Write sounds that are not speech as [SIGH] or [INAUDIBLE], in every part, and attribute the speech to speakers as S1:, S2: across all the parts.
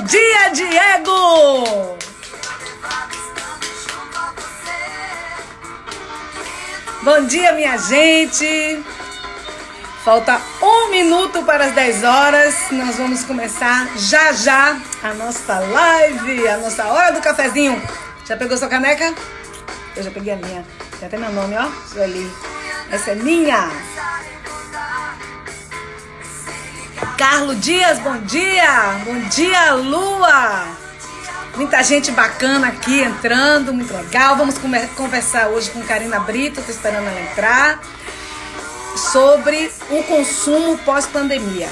S1: Bom dia, Diego! Bom dia, minha gente! Falta um minuto para as 10 horas. Nós vamos começar já já a nossa live, a nossa hora do cafezinho. Já pegou sua caneca? Eu já peguei a minha. Tem até meu nome, ó. Sueli. Essa é minha. Carlos Dias, bom dia! Bom dia, Lua! Muita gente bacana aqui entrando, muito legal. Vamos conversar hoje com Karina Brito, tô esperando ela entrar, sobre o consumo pós-pandemia.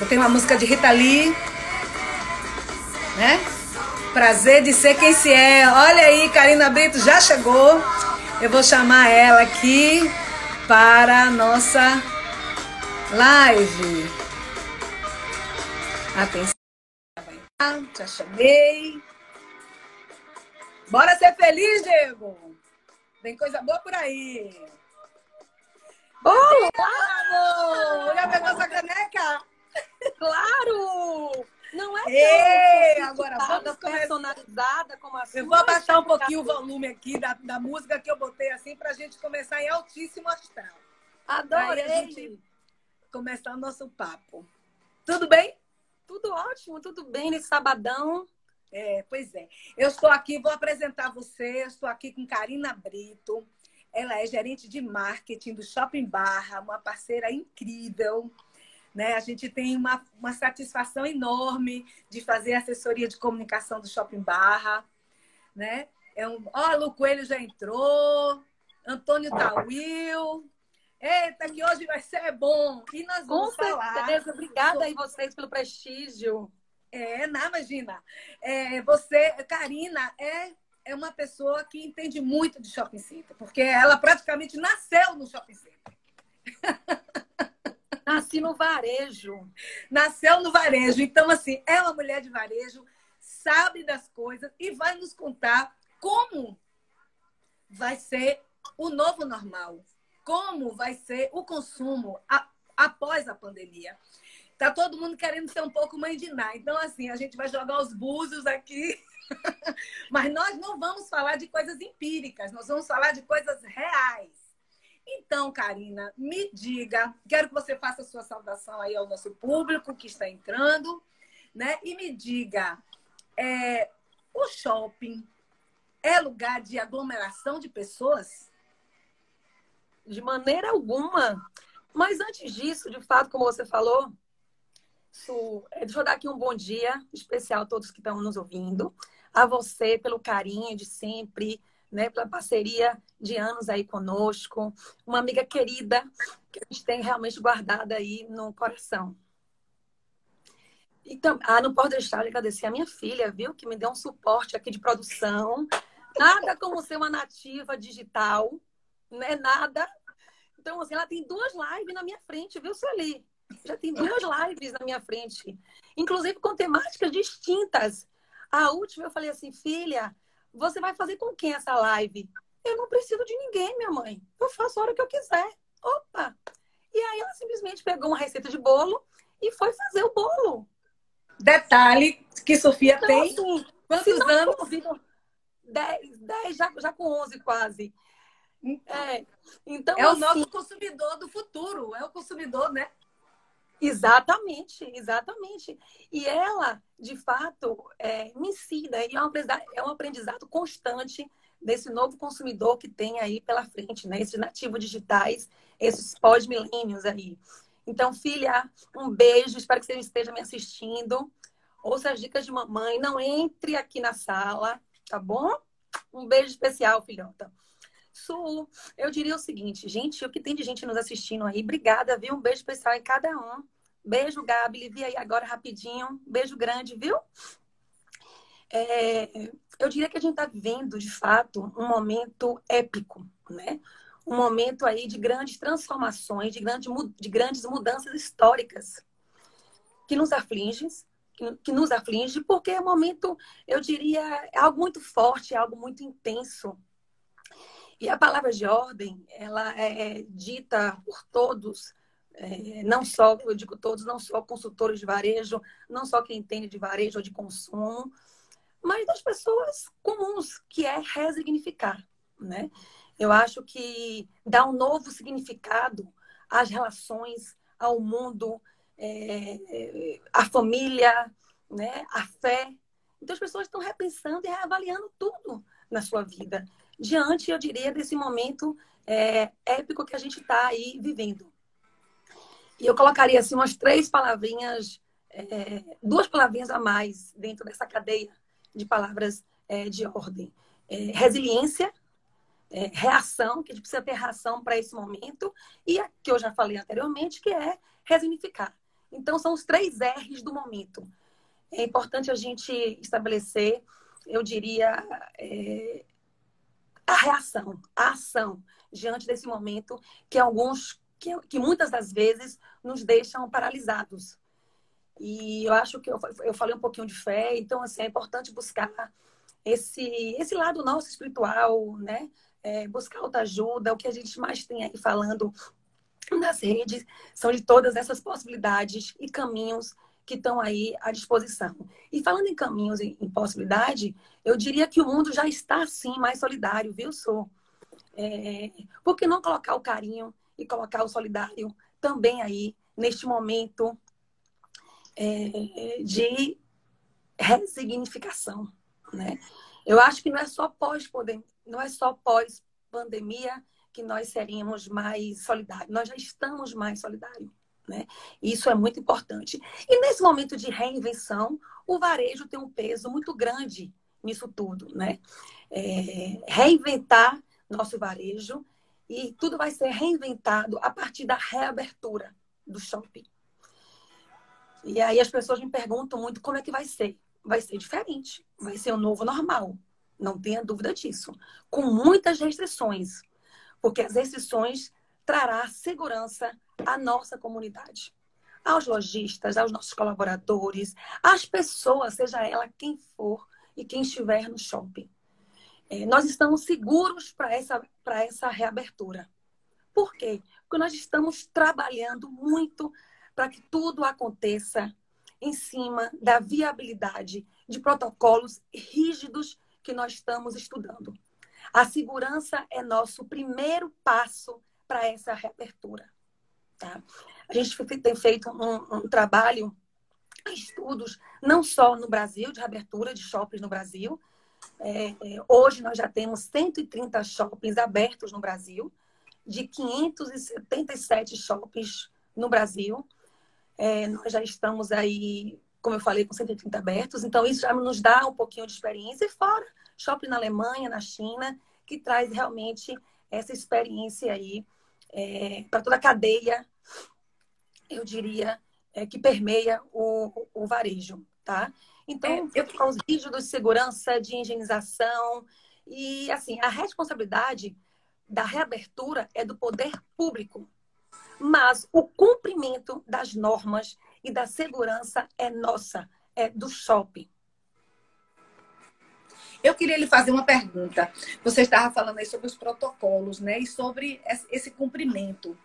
S1: Eu tenho uma música de Rita Lee, né? Prazer de ser quem se é. Olha aí, Karina Brito já chegou. Eu vou chamar ela aqui para a nossa live. Atenção. Já chamei. Bora ser feliz, Diego. Tem coisa boa por aí.
S2: Olá,
S1: amor! Já pegou sua caneca?
S2: Claro! Não é
S1: Ei, agora vamos
S2: personalizada como a.
S1: Eu vou abaixar um pouquinho o volume aqui da, da música que eu botei assim pra gente começar em altíssimo astral.
S2: Adorei!
S1: Começar o nosso papo. Tudo bem?
S2: Tudo ótimo, tudo bem nesse sabadão.
S1: É, pois é. Eu estou aqui, vou apresentar você. Eu estou aqui com Karina Brito. Ela é gerente de marketing do Shopping Barra, uma parceira incrível. Né? A gente tem uma, uma satisfação enorme de fazer assessoria de comunicação do Shopping Barra. Né? É um... Ó, Lu Coelho já entrou, Antônio Tawil, Eita, que hoje vai ser bom. E nós vamos
S2: Com
S1: falar.
S2: certeza. Obrigada aí vocês pelo prestígio.
S1: É, não, imagina. É, você, Karina, é, é uma pessoa que entende muito de shopping center, porque ela praticamente nasceu no shopping center. [LAUGHS]
S2: Nasci no varejo.
S1: Nasceu no varejo. Então, assim, é uma mulher de varejo, sabe das coisas e vai nos contar como vai ser o novo normal como vai ser o consumo a, após a pandemia. Tá todo mundo querendo ser um pouco mãe de Ná. Então, assim, a gente vai jogar os búzios aqui. [LAUGHS] Mas nós não vamos falar de coisas empíricas, nós vamos falar de coisas reais. Então, Karina, me diga, quero que você faça a sua saudação aí ao nosso público que está entrando, né? E me diga, é, o shopping é lugar de aglomeração de pessoas?
S2: De maneira alguma. Mas antes disso, de fato, como você falou, Su, é, deixa eu dar aqui um bom dia especial a todos que estão nos ouvindo, a você pelo carinho de sempre, né, pela parceria de anos aí conosco, uma amiga querida que a gente tem realmente guardada aí no coração. Então, ah, não posso deixar de agradecer a minha filha, viu, que me deu um suporte aqui de produção. Nada como ser uma nativa digital, não é nada. Então, assim, ela tem duas lives na minha frente, viu, Sueli? Já tem duas lives na minha frente, inclusive com temáticas distintas. A última eu falei assim, filha, você vai fazer com quem essa live? Eu não preciso de ninguém, minha mãe. Eu faço a hora que eu quiser. Opa! E aí ela simplesmente pegou uma receita de bolo e foi fazer o bolo.
S1: Detalhe que Sofia então, tem assim, quantos anos?
S2: Dez, dez já, já com onze quase. É, então,
S1: é o assim, nosso consumidor do futuro, é o consumidor, né?
S2: Exatamente, exatamente. E ela, de fato, é, me ensina, e é um, aprendizado, é um aprendizado constante desse novo consumidor que tem aí pela frente, né? Esses nativos digitais, esses pós-milênios aí. Então, filha, um beijo, espero que você esteja me assistindo. Ouça as dicas de mamãe, não entre aqui na sala, tá bom? Um beijo especial, filhota. Sul, eu diria o seguinte, gente, o que tem de gente nos assistindo aí, obrigada, viu? Um beijo especial em cada um. Beijo, Gabi, vi aí agora rapidinho. Beijo grande, viu? É, eu diria que a gente está vivendo, de fato, um momento épico, né? Um momento aí de grandes transformações, de, grande, de grandes mudanças históricas que nos afligem, que, que nos aflige, porque é um momento, eu diria, é algo muito forte, é algo muito intenso, e a palavra de ordem, ela é dita por todos É, não só, eu digo todos, não só consultores de varejo, não só quem entende de varejo ou de consumo, mas das pessoas comuns, que é resignificar, né? Eu acho que dá um novo significado às relações, ao mundo, é, à família, né? à fé. Então, as pessoas estão repensando e reavaliando tudo na sua vida, diante, eu diria, desse momento é, épico que a gente está aí vivendo. E eu colocaria assim umas três palavrinhas, é, duas palavrinhas a mais dentro dessa cadeia de palavras é, de ordem. É, resiliência, é, reação, que a gente precisa ter reação para esse momento, e a que eu já falei anteriormente, que é resignificar. Então, são os três R's do momento. É importante a gente estabelecer, eu diria, é, a reação, a ação diante desse momento que alguns, que, que muitas das vezes nos deixam paralisados. E eu acho que eu, eu falei um pouquinho de fé, então assim, é importante buscar esse, esse lado nosso espiritual, né? É, buscar autoajuda, o que a gente mais tem aí falando nas redes são de todas essas possibilidades e caminhos que estão aí à disposição. E falando em caminhos e em possibilidade, eu diria que o mundo já está, sim, mais solidário, viu, Sou? É, por que não colocar o carinho e colocar o solidário também aí, neste momento é, de resignificação, né? Eu acho que não é só pós não é só pós pandemia que nós seríamos mais solidários. Nós já estamos mais solidários. Né? Isso é muito importante. E nesse momento de reinvenção, o varejo tem um peso muito grande nisso tudo. Né? É, reinventar nosso varejo e tudo vai ser reinventado a partir da reabertura do shopping. E aí as pessoas me perguntam muito como é que vai ser. Vai ser diferente, vai ser o um novo normal. Não tenha dúvida disso. Com muitas restrições, porque as restrições trará segurança à nossa comunidade, aos lojistas, aos nossos colaboradores, às pessoas, seja ela quem for e quem estiver no shopping. É, nós estamos seguros para essa, essa reabertura. Por quê? Porque nós estamos trabalhando muito para que tudo aconteça em cima da viabilidade de protocolos rígidos que nós estamos estudando. A segurança é nosso primeiro passo para essa reabertura. Tá? A gente tem feito um, um trabalho, estudos, não só no Brasil, de reabertura de shoppings no Brasil. É, é, hoje nós já temos 130 shoppings abertos no Brasil, de 577 shoppings no Brasil. É, nós já estamos aí, como eu falei, com 130 abertos, então isso já nos dá um pouquinho de experiência. E fora, shopping na Alemanha, na China, que traz realmente essa experiência aí é, para toda a cadeia, eu diria, é, que permeia o, o varejo, tá? Então, é, eu com os vídeos de segurança, de higienização e, assim, a responsabilidade da reabertura é do poder público, mas o cumprimento das normas e da segurança é nossa, é do shopping.
S1: Eu queria lhe fazer uma pergunta. Você estava falando aí sobre os protocolos, né? E sobre esse cumprimento.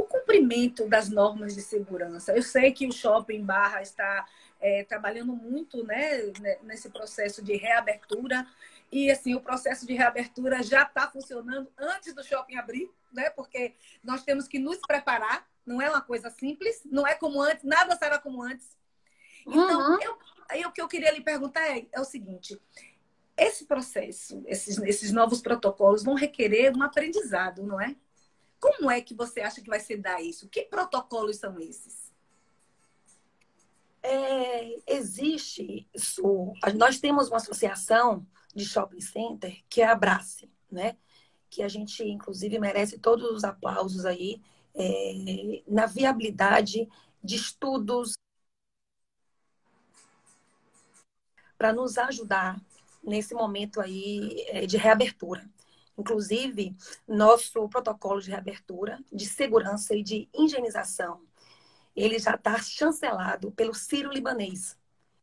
S1: O cumprimento das normas de segurança. Eu sei que o Shopping Barra está é, trabalhando muito né, nesse processo de reabertura. E assim, o processo de reabertura já está funcionando antes do shopping abrir, né? Porque nós temos que nos preparar, não é uma coisa simples, não é como antes, nada será como antes. Então, uhum. eu, aí o que eu queria lhe perguntar é, é o seguinte: esse processo, esses, esses novos protocolos vão requerer um aprendizado, não é? Como é que você acha que vai se dar isso? Que protocolos são esses?
S2: É, existe isso. Nós temos uma associação de shopping center que é a Brace, né? Que a gente, inclusive, merece todos os aplausos aí é, na viabilidade de estudos para nos ajudar nesse momento aí é, de reabertura. Inclusive, nosso protocolo de reabertura, de segurança e de higienização, ele já está chancelado pelo Ciro Libanês.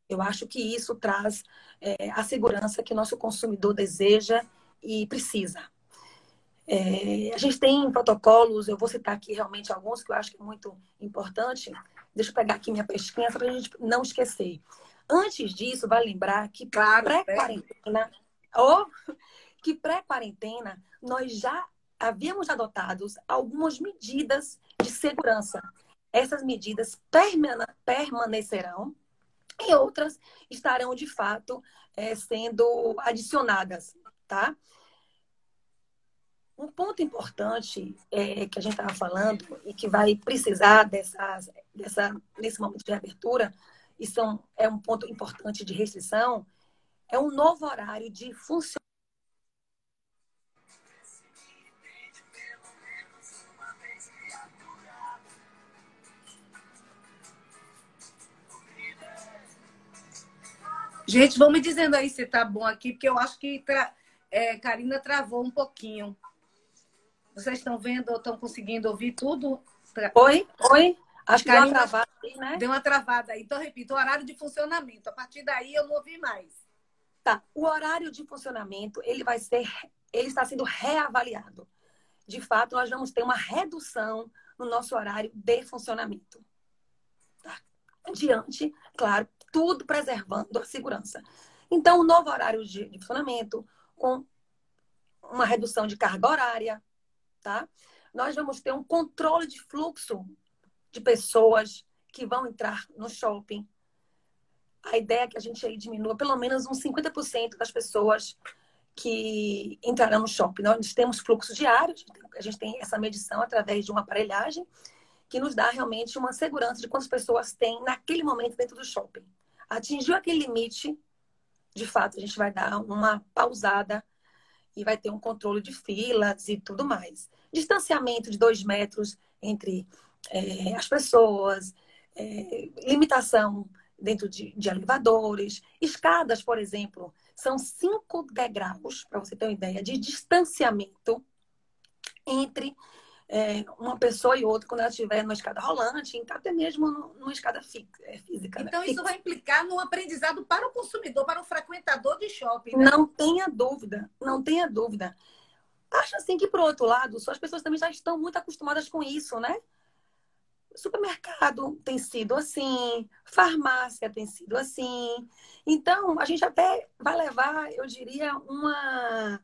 S2: Eu acho que isso traz é, a segurança que nosso consumidor deseja e precisa. É, a gente tem protocolos, eu vou citar aqui realmente alguns que eu acho que é muito importante. Deixa eu pegar aqui minha pesquisa para a gente não esquecer. Antes disso, vai lembrar que
S1: claro,
S2: pré-quarentena, ou que pré-quarentena, nós já havíamos adotado algumas medidas de segurança. Essas medidas permanecerão e outras estarão de fato é, sendo adicionadas, tá? Um ponto importante é, que a gente estava falando e que vai precisar dessas, dessa, nesse momento de abertura, e é um ponto importante de restrição, é um novo horário de funcionamento.
S1: Gente, vão me dizendo aí se tá bom aqui, porque eu acho que tra... é, Karina travou um pouquinho. Vocês estão vendo ou estão conseguindo ouvir tudo?
S2: Oi, oi. Acho que deu uma travada
S1: aí, né? Deu uma travada aí. Então, repito, o horário de funcionamento. A partir daí eu não ouvi mais.
S2: Tá. O horário de funcionamento, ele vai ser, ele está sendo reavaliado. De fato, nós vamos ter uma redução no nosso horário de funcionamento. Tá? Diante, claro, tudo preservando a segurança. Então, o novo horário de, de funcionamento, com uma redução de carga horária, tá? Nós vamos ter um controle de fluxo de pessoas que vão entrar no shopping. A ideia é que a gente aí diminua pelo menos uns 50% das pessoas que entrarão no shopping. Nós temos fluxo diário, a gente tem essa medição através de uma aparelhagem que nos dá realmente uma segurança de quantas pessoas tem naquele momento dentro do shopping. Atingiu aquele limite, de fato, a gente vai dar uma pausada e vai ter um controle de filas e tudo mais. Distanciamento de dois metros entre é, as pessoas, é, limitação dentro de, de, elevadores, escadas, por exemplo, são cinco degraus, para você ter uma ideia, de distanciamento entre é, uma pessoa e outra quando ela estiver numa escada rolante, até mesmo numa escada é, física.
S1: Né? Então, né? isso vai implicar no aprendizado para o consumidor, para o frequentador de shopping.
S2: Né? Não tenha dúvida, não tenha dúvida. Acho assim que, por outro lado, só as pessoas também já estão muito acostumadas com isso, né? Supermercado tem sido assim, farmácia tem sido assim. Então, a gente até vai levar, eu diria, uma,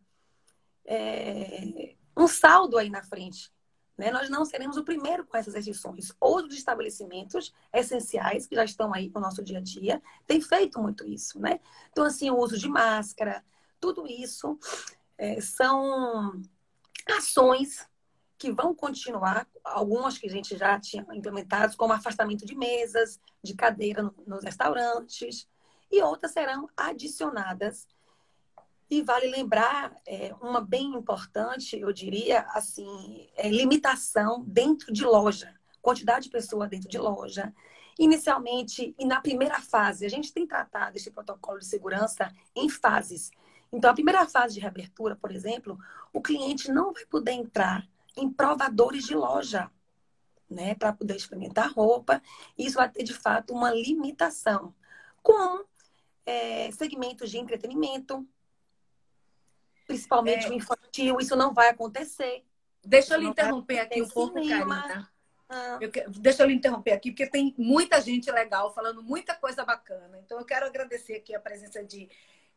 S2: é, um saldo aí na frente. Né? Nós não seremos o primeiro com essas restrições. Outros estabelecimentos essenciais, que já estão aí no nosso dia a dia, têm feito muito isso. Né? Então, assim, o uso de máscara, tudo isso é, são ações que vão continuar, algumas que a gente já tinha implementadas, como afastamento de mesas, de cadeira nos restaurantes, e outras serão adicionadas e vale lembrar é, uma bem importante, eu diria, assim, é limitação dentro de loja, quantidade de pessoas dentro de loja. Inicialmente e na primeira fase, a gente tem tratado esse protocolo de segurança em fases. Então, a primeira fase de reabertura, por exemplo, o cliente não vai poder entrar em provadores de loja, né, para poder experimentar roupa. Isso vai ter, de fato, uma limitação. Com é, segmentos de entretenimento, principalmente é. o infantil, isso não vai acontecer.
S1: Deixa eu lhe interromper aqui um pouco, Karina. Ah. Eu, deixa eu lhe interromper aqui, porque tem muita gente legal falando muita coisa bacana. Então, eu quero agradecer aqui a presença de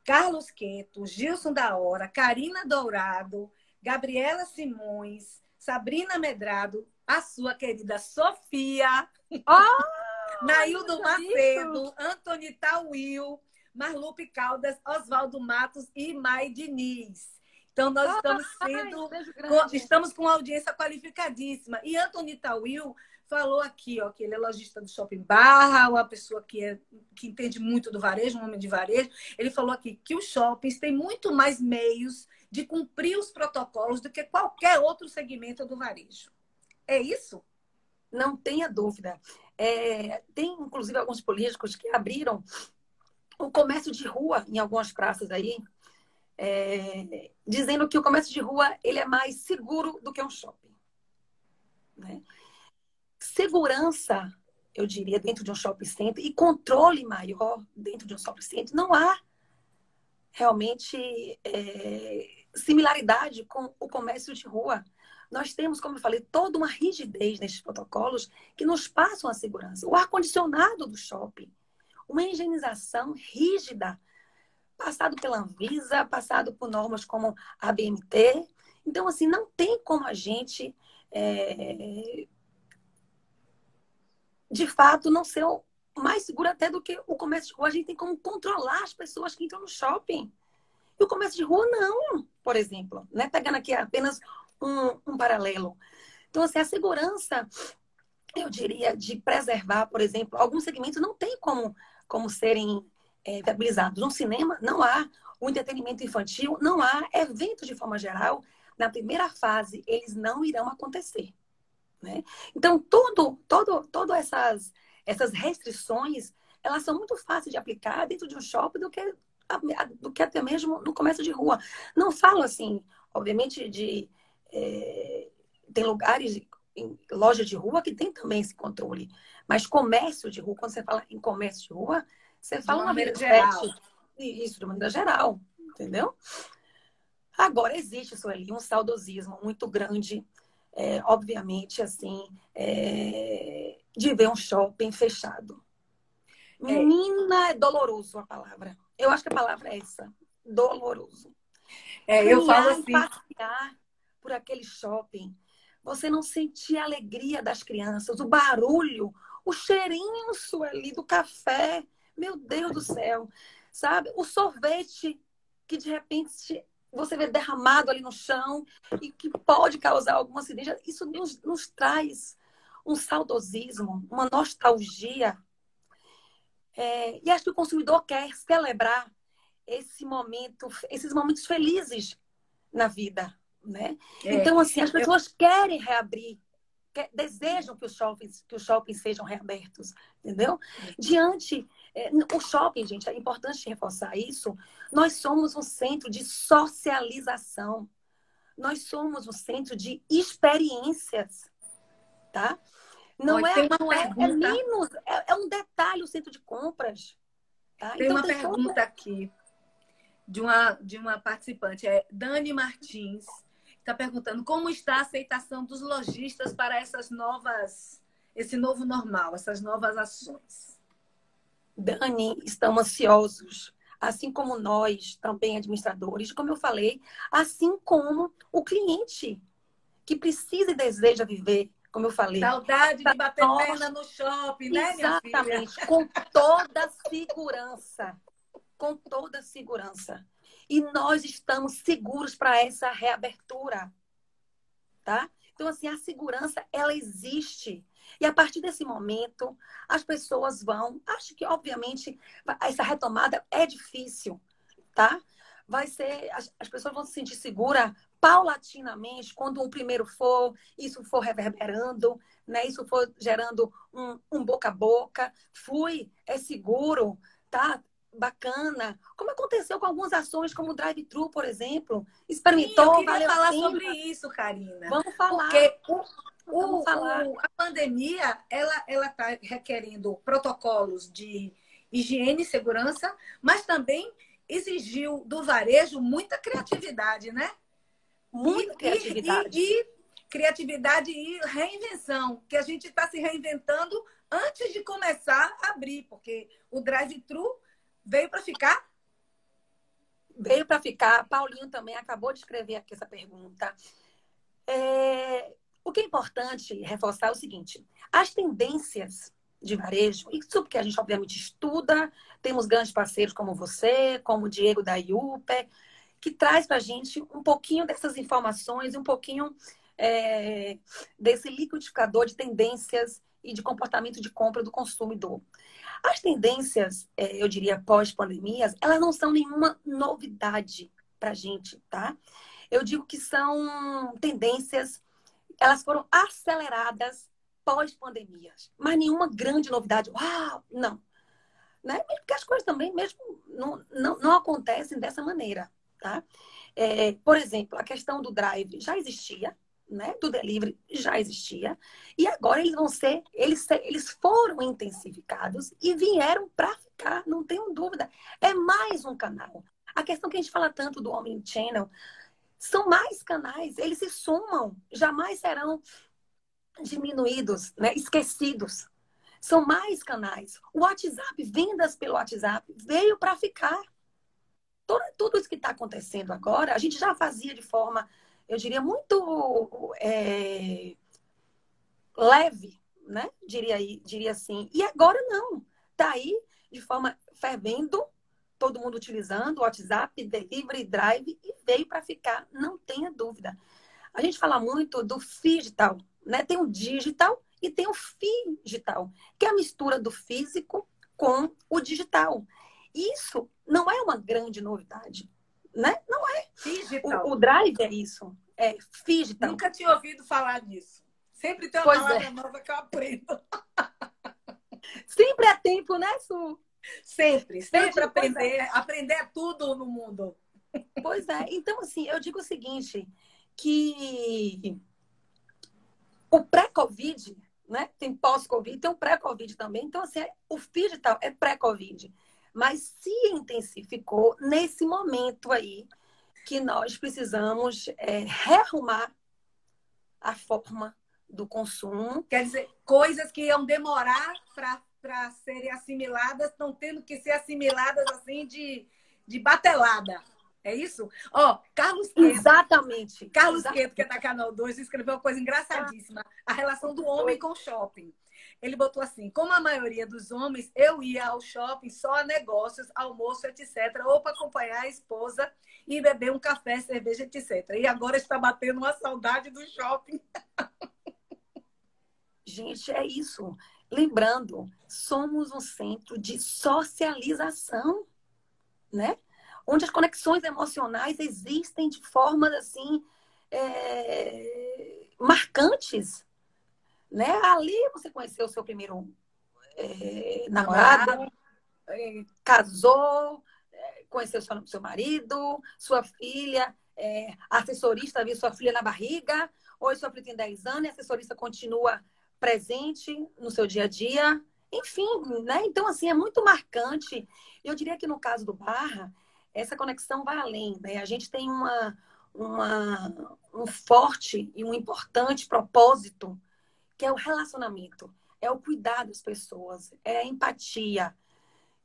S1: Carlos Queto, Gilson da Hora, Karina Dourado, Gabriela Simões, Sabrina Medrado, a sua querida Sofia, oh, [LAUGHS] Naildo Macedo, Antonita Will, Marlupe Caldas, Oswaldo Matos e Mai Diniz. Então, nós ah, estamos sendo. Com, estamos com uma audiência qualificadíssima. E Antonita Will falou aqui, ó, que ele é lojista do Shopping Barra, uma pessoa que, é, que entende muito do varejo, um homem de varejo. Ele falou aqui que os shoppings têm muito mais meios de cumprir os protocolos do que qualquer outro segmento do varejo. É isso?
S2: Não tenha dúvida. É, tem, inclusive, alguns políticos que abriram o comércio de rua em algumas praças aí, é, dizendo que o comércio de rua ele é mais seguro do que um shopping. Né? Segurança, eu diria, dentro de um shopping center e controle maior dentro de um shopping center, não há realmente é, similaridade com o comércio de rua. Nós temos, como eu falei, toda uma rigidez nesses protocolos que nos passam a segurança. O ar-condicionado do shopping, uma higienização rígida, passado pela Anvisa, passado por normas como a BMT. Então, assim, não tem como a gente, é, de fato, não ser mais seguro até do que o comércio de rua. A gente tem como controlar as pessoas que entram no shopping. E o comércio de rua, não, por exemplo. Né? Pegando aqui apenas um, um paralelo. Então, assim, a segurança, eu diria, de preservar, por exemplo, alguns segmentos não tem como, como serem é, viabilizados. No cinema, não há. O entretenimento infantil, não há. Eventos, de forma geral, na primeira fase, eles não irão acontecer. Né? Então, tudo, todo, todas essas, essas restrições, elas são muito fáceis de aplicar dentro de um shopping do que, do que até mesmo no comércio de rua. Não falo assim, obviamente, de é, tem lugares, em loja de rua, que tem também esse controle. Mas comércio de rua, quando você fala em comércio de rua, você fala uma maneira geral. Isso, de maneira geral, entendeu? Agora, existe, Sueli, um saudosismo muito grande, é, obviamente, assim, é, de ver um shopping fechado. É. Menina, é doloroso a palavra. Eu acho que a palavra é essa, doloroso.
S1: É, eu falo assim...
S2: Passear, por aquele shopping, você não sentia a alegria das crianças, o barulho, o cheirinho ali do café. Meu Deus do céu. Sabe? O sorvete que de repente você vê derramado ali no chão e que pode causar algum acidente. Isso nos, nos traz um saudosismo, uma nostalgia. É, e acho que o consumidor quer celebrar esse momento, esses momentos felizes na vida né? É. Então, assim, as pessoas eu... querem reabrir, quer, desejam que os shoppings, que os shoppings sejam reabertos, entendeu? Diante é, o shopping, gente, é importante reforçar isso. Nós somos um centro de socialização. Nós somos um centro de experiências, tá? Não é, não é, é menos, é, é, um detalhe o centro de compras.
S1: Tá? Tem então, uma tem pergunta todo... aqui de uma, de uma participante, é Dani Martins está perguntando como está a aceitação dos lojistas para essas novas, esse novo normal, essas novas ações.
S2: Dani, estamos ansiosos, assim como nós, também administradores, como eu falei, assim como o cliente que precisa e deseja viver, como eu falei.
S1: Saudade de bater nós... perna no shopping, né,
S2: Exatamente, com toda segurança. Com toda segurança. E nós estamos seguros para essa reabertura, tá? Então, assim, a segurança, ela existe. E a partir desse momento, as pessoas vão. Acho que, obviamente, essa retomada é difícil, tá? Vai ser. As, as pessoas vão se sentir seguras paulatinamente, quando um primeiro for, isso for reverberando, né? Isso for gerando um, um boca a boca. Fui, é seguro, tá? Bacana, como aconteceu com algumas ações como o drive-thru, por exemplo. Experimentou,
S1: Sim, eu queria falar sobre isso, Karina.
S2: Vamos falar.
S1: Porque o, Vamos o, falar. O, a pandemia, ela ela está requerendo protocolos de higiene e segurança, mas também exigiu do varejo muita criatividade, né?
S2: Muita e, criatividade.
S1: E, e, criatividade e reinvenção, que a gente está se reinventando antes de começar a abrir, porque o drive-thru Veio para ficar?
S2: Veio para ficar. Paulinho também acabou de escrever aqui essa pergunta. É... O que é importante reforçar é o seguinte: as tendências de varejo, isso porque a gente obviamente estuda, temos grandes parceiros como você, como o Diego da IUPE, que traz para a gente um pouquinho dessas informações, um pouquinho é, desse liquidificador de tendências e de comportamento de compra do consumidor. As tendências, é, eu diria, pós-pandemias, elas não são nenhuma novidade para a gente, tá? Eu digo que são tendências, elas foram aceleradas pós-pandemias, mas nenhuma grande novidade. Uau! Não. Né? Porque as coisas também mesmo não, não, não acontecem dessa maneira, tá? É, por exemplo, a questão do drive já existia, né, do delivery já existia e agora eles vão ser eles eles foram intensificados e vieram para ficar não tenho dúvida é mais um canal A questão que a gente fala tanto do Omnichannel, são mais canais, eles se somam, jamais serão diminuídos, né? esquecidos. São mais canais. O WhatsApp, vendas pelo WhatsApp, veio para ficar. Tudo, tudo isso que está acontecendo agora, a gente já fazia de forma, eu diria, muito é, leve, né? Diria, diria assim. E agora não. Está aí de forma fervendo, todo mundo utilizando WhatsApp, Delivery, Drive, e veio para ficar, não tenha dúvida. A gente fala muito do digital, né? Tem o digital e tem o digital, que é a mistura do físico com o digital. Isso não é uma grande novidade, né? Não é.
S1: Digital.
S2: O, o drive é isso. É digital.
S1: Nunca tinha ouvido falar disso. Sempre tem uma pois palavra é. nova que eu aprendo. [LAUGHS]
S2: Sempre é tempo, né, Su?
S1: Sempre, sempre aprender. É. Aprender tudo no mundo.
S2: Pois é. Então, assim, eu digo o seguinte, que o pré-Covid, né? Tem pós-Covid, tem o pré-Covid também. Então, assim, é, o digital é pré-Covid. Mas se intensificou nesse momento aí que nós precisamos é, rearrumar a forma do consumo.
S1: Quer dizer, coisas que iam demorar para serem assimiladas, estão tendo que ser assimiladas assim de, de batelada. É isso? Ó, oh, Carlos
S2: Queto. Exatamente.
S1: Carlos Exatamente. Queto, que é da Canal 2, escreveu uma coisa engraçadíssima. A relação do homem com o shopping. Ele botou assim: como a maioria dos homens, eu ia ao shopping só a negócios, almoço, etc., ou para acompanhar a esposa e beber um café, cerveja, etc. E agora está batendo uma saudade do shopping. [LAUGHS]
S2: Gente, é isso. Lembrando, somos um centro de socialização, né? Onde as conexões emocionais existem de formas assim é... marcantes, né? Ali você conheceu o seu primeiro é... namorado, é... casou, é, conheceu seu, seu marido, sua filha, é, a assessorista viu sua filha na barriga, hoje sua filha tem 10 anos e a assessorista continua presente no seu dia a dia. Enfim, né? Então, assim, é muito marcante. Eu diria que no caso do Barra, essa conexão vai além, né? A gente tem uma, uma, um forte e um importante propósito, que é o relacionamento, é o cuidar das pessoas, é a empatia.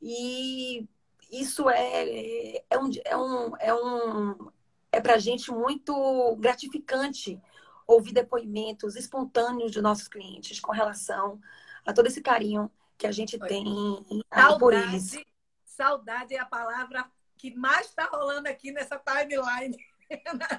S2: E isso é, é um, é um, é um é para a gente muito gratificante ouvir depoimentos espontâneos de nossos clientes com relação a todo esse carinho que a gente tem
S1: saudade, por eles. Saudade é a palavra que mais está rolando aqui nessa timeline.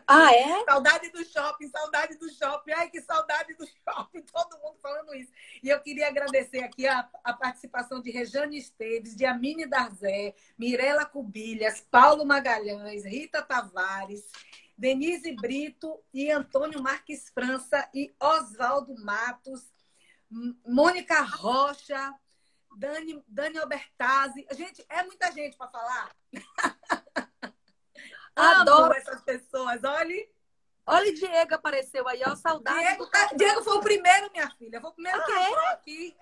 S2: Ah, é? [LAUGHS]
S1: Saudade do shopping, saudade do shopping. Ai, que saudade do shopping. [LAUGHS] Todo mundo falando isso. E eu queria agradecer aqui a, a participação de Rejane Esteves, de Amine Darzé, Mirela Cubilhas, Paulo Magalhães, Rita Tavares, Denise Brito e Antônio Marques França e Oswaldo Matos, Mônica Rocha, Dani, Dani Albertazzi. Gente, é muita gente para falar. [LAUGHS] Adoro essas pessoas. Olhe.
S2: Olha, Diego apareceu aí, ó, saudade.
S1: Diego, Diego foi o primeiro, minha filha. Foi o primeiro ah, que é? entrou aqui.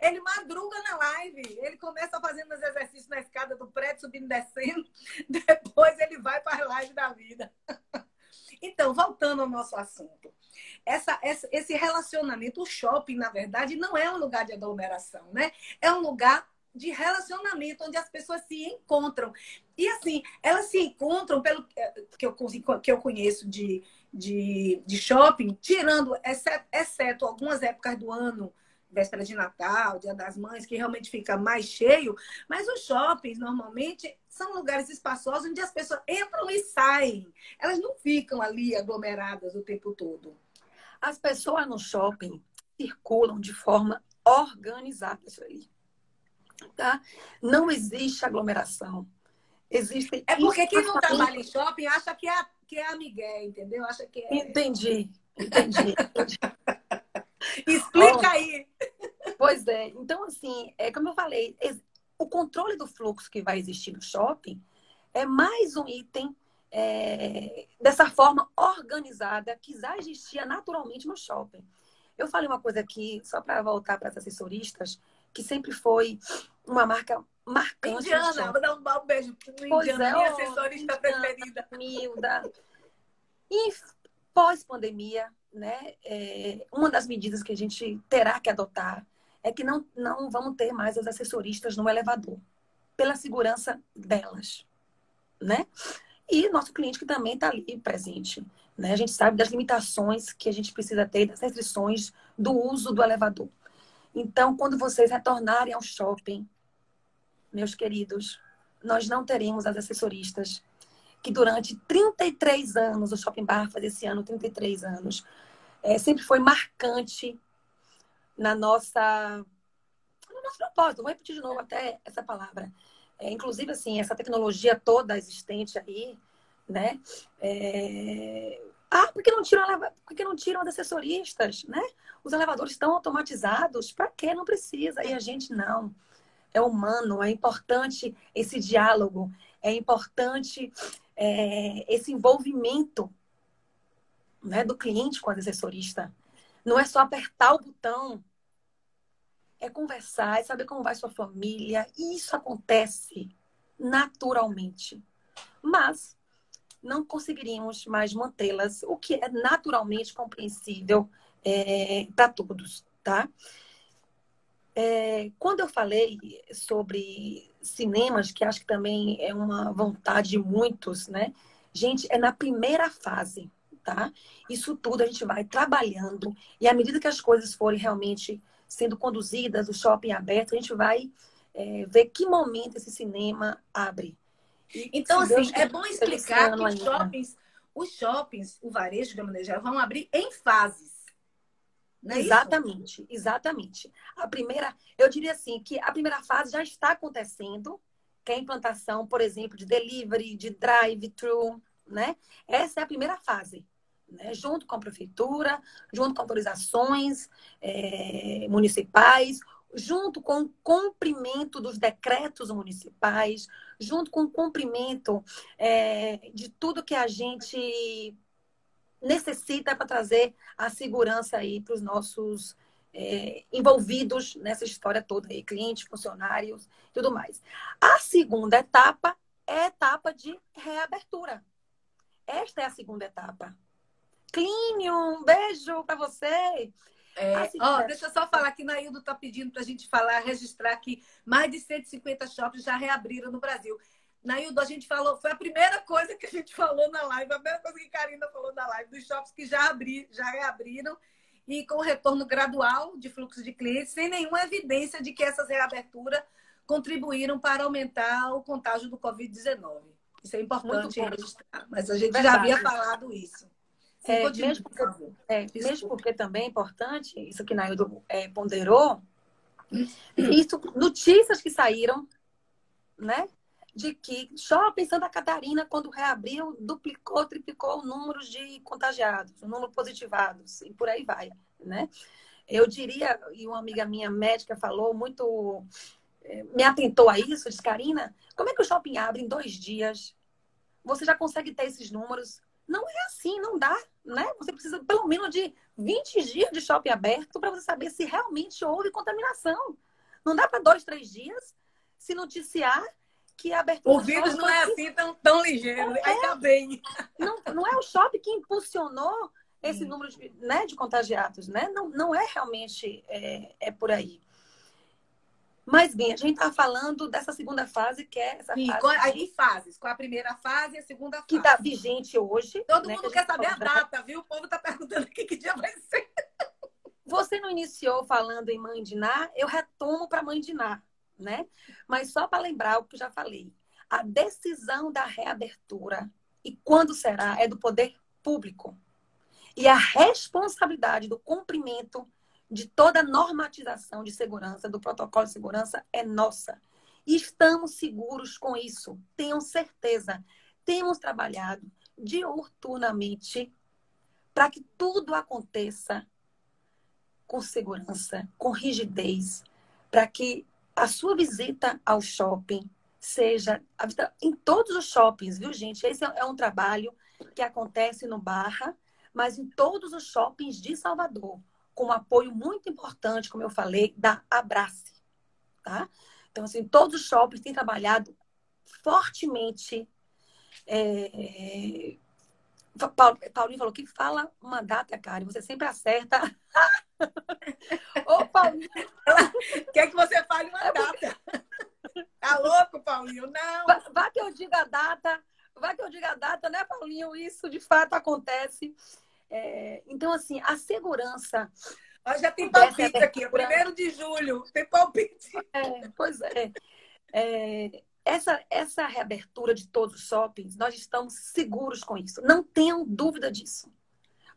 S1: Ele madruga na live. Ele começa fazendo os exercícios na escada do prédio, subindo e descendo. [LAUGHS] Depois ele vai para a live da vida. [LAUGHS] Então, voltando ao nosso assunto. Essa, essa, esse relacionamento, o shopping, na verdade, não é um lugar de aglomeração, né? É um lugar de relacionamento, onde as pessoas se encontram. E assim, elas se encontram, pelo que eu, que eu conheço de, de, de shopping, tirando, exceto, exceto algumas épocas do ano, véspera de Natal, Dia das Mães, que realmente fica mais cheio, mas os shoppings normalmente são lugares espaçosos onde as pessoas entram e saem. Elas não ficam ali aglomeradas o tempo todo.
S2: As pessoas no shopping circulam de forma organizada, isso aí tá? Não existe aglomeração. Existe.
S1: É porque quem não trabalha em shopping acha que é, que é amigué, entendeu? Acha que é...
S2: Entendi, entendi. [LAUGHS]
S1: Explica oh, aí.
S2: Pois é. Então, assim, é como eu falei, o controle do fluxo que vai existir no shopping é mais um item é, dessa forma organizada que já existia naturalmente no shopping. Eu falei uma coisa aqui, só para voltar para as assessoristas, que sempre foi uma marca marcante.
S1: Indiana, vou dar um, beijo no pois Indiana, é, minha assessorista Indiana, preferida.
S2: Milda. E pós-pandemia, né, é, uma das medidas que a gente terá que adotar é que não, não vamos ter mais as assessoristas no elevador, pela segurança delas, né? E nosso cliente que também está ali presente. Né? A gente sabe das limitações que a gente precisa ter, das restrições do uso do elevador. Então, quando vocês retornarem ao shopping, meus queridos, nós não teremos as assessoristas que durante 33 anos, o Shopping Bar faz esse ano 33 anos, é, sempre foi marcante na nossa no nosso propósito. Vou repetir de novo até essa palavra. É, inclusive, assim, essa tecnologia toda existente aí, né? É... Ah, por que não tiram, por que não tiram as assessoristas, né? Os elevadores estão automatizados, para que não precisa? E a gente não. É humano, é importante esse diálogo, é importante é, esse envolvimento né, do cliente com a assessorista. Não é só apertar o botão, é conversar, é saber como vai sua família. E isso acontece naturalmente. Mas não conseguiríamos mais mantê-las, o que é naturalmente compreensível é, para todos, tá? É, quando eu falei sobre cinemas, que acho que também é uma vontade de muitos, né? Gente, é na primeira fase, tá? Isso tudo a gente vai trabalhando e à medida que as coisas forem realmente sendo conduzidas, o shopping aberto, a gente vai é, ver que momento esse cinema abre.
S1: Então, assim, é bom explicar que os shoppings, os shoppings, o varejo de maneira geral, vão abrir em fases.
S2: É exatamente, isso? exatamente. A primeira, eu diria assim, que a primeira fase já está acontecendo, que é a implantação, por exemplo, de delivery, de drive-thru, né? Essa é a primeira fase. Né? Junto com a prefeitura, junto com autorizações é, municipais, junto com o cumprimento dos decretos municipais, junto com o cumprimento é, de tudo que a gente necessita para trazer a segurança aí para os nossos é, envolvidos nessa história toda aí, clientes, funcionários, tudo mais. A segunda etapa é a etapa de reabertura. Esta é a segunda etapa. Clínio, um beijo para você.
S1: É, ó, deixa eu só falar que Naildo está pedindo para a gente falar, registrar que mais de 150 shoppings já reabriram no Brasil. Naildo, a gente falou, foi a primeira coisa que a gente falou na live, a primeira coisa que Karina falou na live, dos shoppings que já, abri, já reabriram e com retorno gradual de fluxo de clientes, sem nenhuma evidência de que essas reaberturas contribuíram para aumentar o contágio do Covid-19. Isso é importante registrar, mas a gente Verdade. já havia falado isso.
S2: É, mesmo, porque, é, mesmo porque também é importante, isso que Naildo é, ponderou, isso, notícias que saíram, né? De que shopping Santa Catarina, quando reabriu, duplicou, triplicou o número de contagiados, o número positivados, e por aí vai, né? Eu diria, e uma amiga minha médica falou muito, é, me atentou a isso, disse, Karina, como é que o shopping abre em dois dias? Você já consegue ter esses números? Não é assim, não dá, né? Você precisa pelo menos de 20 dias de shopping aberto para você saber se realmente houve contaminação. Não dá para dois, três dias se noticiar que a abertura.
S1: O vírus não é assim tão, tão ligeiro, é, ainda bem.
S2: Não, não é o shopping que impulsionou esse hum. número de, né, de contagiados, né? Não, não é realmente é, é por aí. Mas bem, a gente está falando dessa segunda fase, que é essa
S1: Sim,
S2: fase.
S1: Com, aí fases, com a primeira fase e a segunda fase.
S2: Que está vigente hoje.
S1: Todo né, mundo que quer saber a data, viu? O povo está perguntando aqui que dia vai ser.
S2: Você não iniciou falando em Mãe de Ná, eu retomo para Mãe de Ná, né? Mas só para lembrar o que eu já falei. A decisão da reabertura e quando será é do poder público. E a responsabilidade do cumprimento de toda a normatização de segurança, do protocolo de segurança, é nossa. E estamos seguros com isso, tenham certeza. Temos trabalhado diuturnamente para que tudo aconteça com segurança, com rigidez, para que a sua visita ao shopping seja em todos os shoppings, viu, gente? Esse é um trabalho que acontece no Barra, mas em todos os shoppings de Salvador com um apoio muito importante, como eu falei, da Abrace. Tá? Então, assim, todos os shoppings têm trabalhado fortemente. É... Paulinho falou que fala uma data, cara, você sempre acerta. [LAUGHS] [LAUGHS]
S1: Ô, Paulinho, quer que você fale uma data? Tá louco, Paulinho? Não.
S2: Vá, vá que eu diga a data, vá que eu diga a data, né, Paulinho? Isso de fato acontece. É... então, assim, a segurança
S1: mas já tem palpite aqui, primeiro de julho, tem palpite.
S2: É, pois é. é. essa, essa reabertura de todos os shoppings, nós estamos seguros com isso. Não tenham dúvida disso.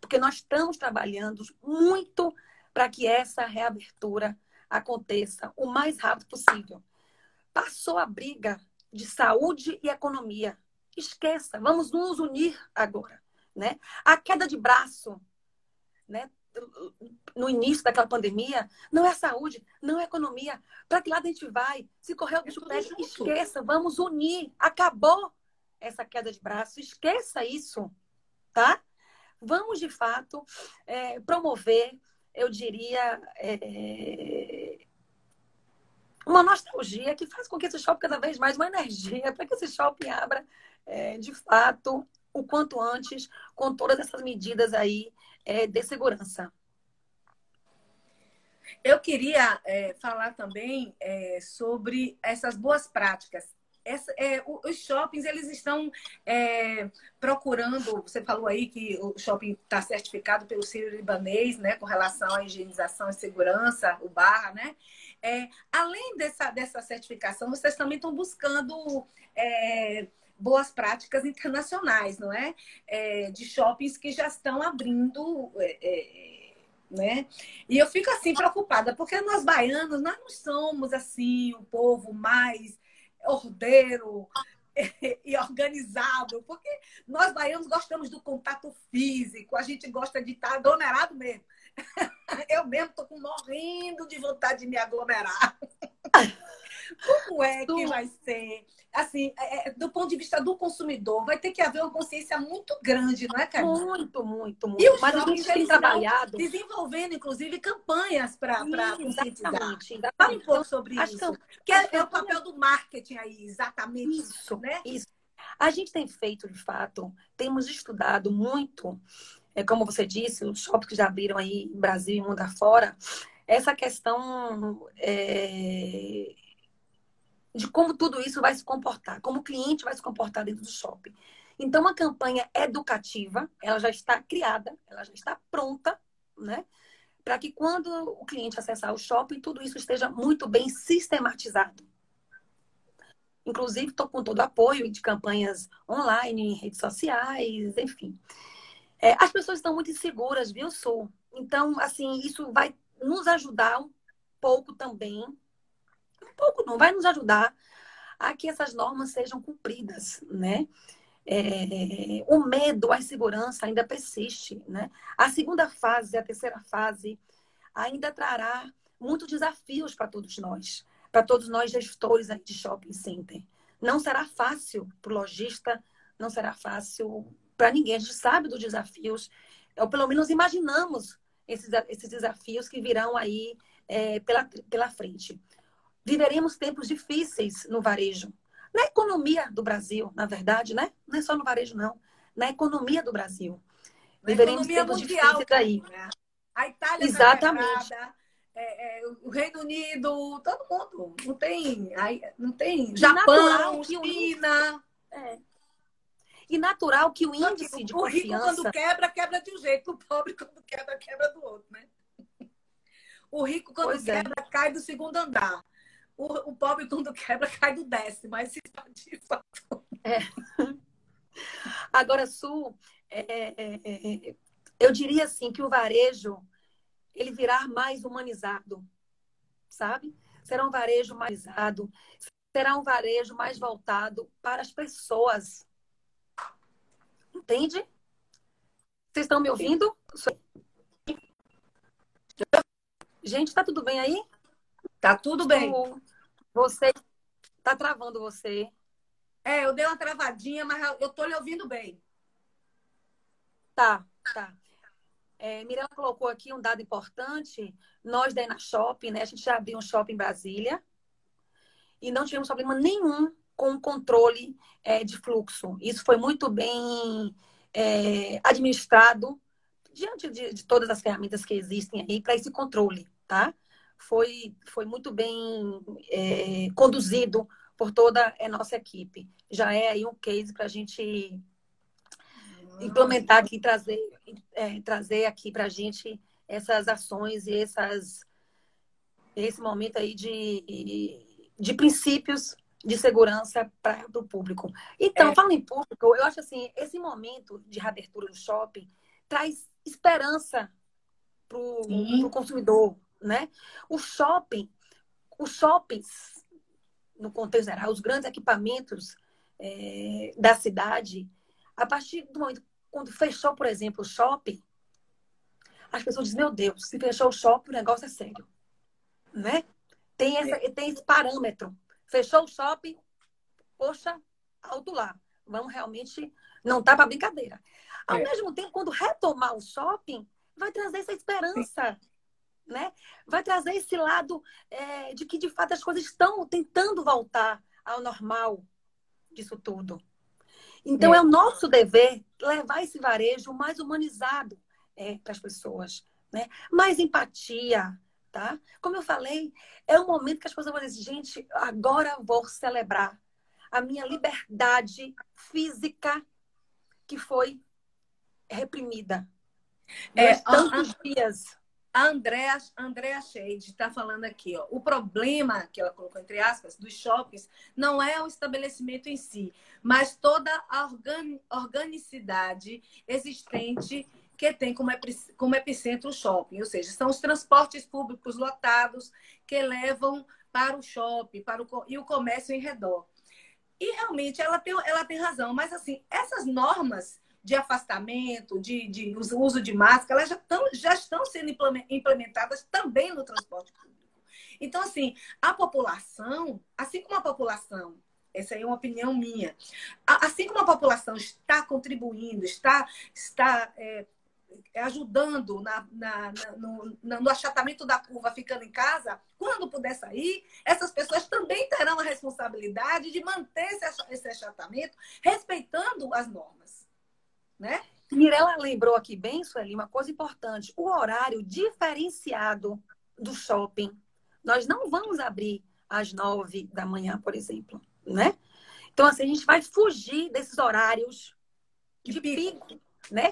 S2: Porque nós estamos trabalhando muito para que essa reabertura aconteça o mais rápido possível. Passou a briga de saúde e economia. Esqueça, vamos nos unir agora. Né? A queda de braço né, no início daquela pandemia, não é saúde, não é economia. Para que lado a gente vai? Se correr o bicho pega, esqueça, vamos unir. Acabou essa queda de braço, esqueça isso, tá? Vamos, de fato, é, promover, eu diria, é, uma nostalgia que faz com que esse shopping cada vez mais uma energia para que esse shopping abra, é, de fato, o quanto antes, com todas essas medidas aí é, de segurança.
S1: Eu queria é, falar também é, sobre essas boas práticas. Essa, é, os shoppings eles estão é, procurando. Você falou aí que o shopping está certificado pelo Ciro Libanês, né, com relação à higienização e segurança, o Barra, né? É, além dessa, dessa certificação, vocês também estão buscando é, boas práticas internacionais, não é? é? de shoppings que já estão abrindo. É, né? E eu fico assim preocupada, porque nós baianos, nós não somos assim o povo mais ordeiro [LAUGHS] e organizado, porque nós baianos gostamos do contato físico, a gente gosta de estar aglomerado mesmo. [LAUGHS] Eu mesmo estou morrendo de vontade de me aglomerar. [LAUGHS] Como é que vai ser? Assim, é, é, do ponto de vista do consumidor, vai ter que haver uma consciência muito grande, não é, Carmen?
S2: Muito, muito, muito. E
S1: os Mas a gente tem trabalhado. Desenvolvendo, inclusive, campanhas para conscientizar. Fala um pouco sobre isso. Que, é, é, o papel do marketing aí, exatamente.
S2: Isso, né? Isso. A gente tem feito, de fato, temos estudado muito, é, como você disse, os shoppings que já abriram aí Brasil e mundo afora, essa questão é, de como tudo isso vai se comportar, como o cliente vai se comportar dentro do shopping. Então, a campanha educativa, ela já está criada, ela já está pronta, né? Para que quando o cliente acessar o shopping, tudo isso esteja muito bem sistematizado. Inclusive, estou com todo o apoio de campanhas online, em redes sociais, enfim. É, as pessoas estão muito inseguras, viu, Sul? Então, assim, isso vai nos ajudar um pouco também pouco não vai nos ajudar a que essas normas sejam cumpridas, né? É, o medo, a insegurança ainda persiste, né? A segunda fase, a terceira fase, ainda trará muitos desafios para todos nós, para todos nós gestores de shopping center. Não será fácil para o lojista, não será fácil para ninguém. A gente sabe dos desafios, ou pelo menos imaginamos esses, esses desafios que virão aí é, pela, pela frente viveremos tempos difíceis no varejo. Na economia do Brasil, na verdade, né? Não é só no varejo, não. Na economia do Brasil.
S1: Na viveremos tempos mundial, difíceis aí. Né? A Itália tá
S2: Exatamente. Tá
S1: é, é, o Reino Unido, todo mundo. Não tem, não tem Japão, China. É.
S2: E natural que o índice de
S1: o
S2: confiança...
S1: O rico, quando quebra, quebra de um jeito. O pobre, quando quebra, quebra do outro, né? O rico, quando pois é. quebra, é. cai do segundo andar o, o pobre, quando quebra, cai do décimo. Mas se de fato.
S2: É. Agora, Sul, é, é, é, é, eu diria assim que o varejo ele virá mais humanizado, sabe? Será um varejo mais humanizado, será um varejo mais voltado para as pessoas. Entende? Vocês estão me ouvindo? Gente, tá tudo bem aí?
S1: Tá tudo bem.
S2: Você tá travando você.
S1: É, eu dei uma travadinha, mas eu tô lhe ouvindo bem.
S2: Tá, tá. É, Mirella colocou aqui um dado importante. Nós da Ena Shopping, né? A gente já abriu um shopping em Brasília. e não tivemos problema nenhum com o controle é, de fluxo. Isso foi muito bem é, administrado diante de, de, todas as ferramentas que existem aí para esse controle, tá? Foi, foi muito bem é, conduzido por toda a nossa equipe. Já é aí um case para a gente implementar aqui, trazer, é, trazer aqui para a gente essas ações e essas, esse momento aí de, de princípios de segurança para o público. Então, é. falando em público, eu acho assim, esse momento de reabertura do shopping traz esperança para o consumidor, né? O shopping, os shoppings, no contexto geral, os grandes equipamentos é, da cidade, a partir do momento quando fechou, por exemplo, o shopping, as pessoas dizem, meu Deus, se fechou o shopping, o negócio é sério. Né? Tem, essa, é. tem esse parâmetro. Fechou o shopping, poxa, alto lá. Vamos realmente. Não tá para brincadeira. Ao é. mesmo tempo, quando retomar o shopping, vai trazer essa esperança. Né? Vai trazer esse lado é, de que, de fato, as coisas estão tentando voltar ao normal disso tudo. Então, é, é o nosso dever levar esse varejo mais humanizado é, para as pessoas. Né? Mais empatia, tá? Como eu falei, é um momento que as pessoas vão dizer, gente, agora vou celebrar a minha liberdade física que foi reprimida. É, tantos a, dias.
S1: A Andrea, Andrea Shade está falando aqui, ó. O problema que ela colocou entre aspas dos shoppings não é o estabelecimento em si, mas toda a organicidade existente que tem como, como epicentro o shopping, ou seja, são os transportes públicos lotados que levam para o shopping para o, e o comércio em redor. E realmente ela tem, ela tem razão, mas assim, essas normas de afastamento, de, de uso de máscara, elas já, estão, já estão sendo implementadas também no transporte público. Então, assim, a população, assim como a população essa é uma opinião minha. Assim como a população está contribuindo, está, está é, ajudando na, na, na, no, no, achatamento da curva ficando em casa, quando puder sair, essas pessoas também terão a responsabilidade de manter esse achatamento, respeitando as normas. Né?
S2: Mirella lembrou aqui bem, Sueli, uma coisa importante: o horário diferenciado do shopping. Nós não vamos abrir às nove da manhã, por exemplo, né? Então, assim, a gente vai fugir desses horários de, pico, pico, né?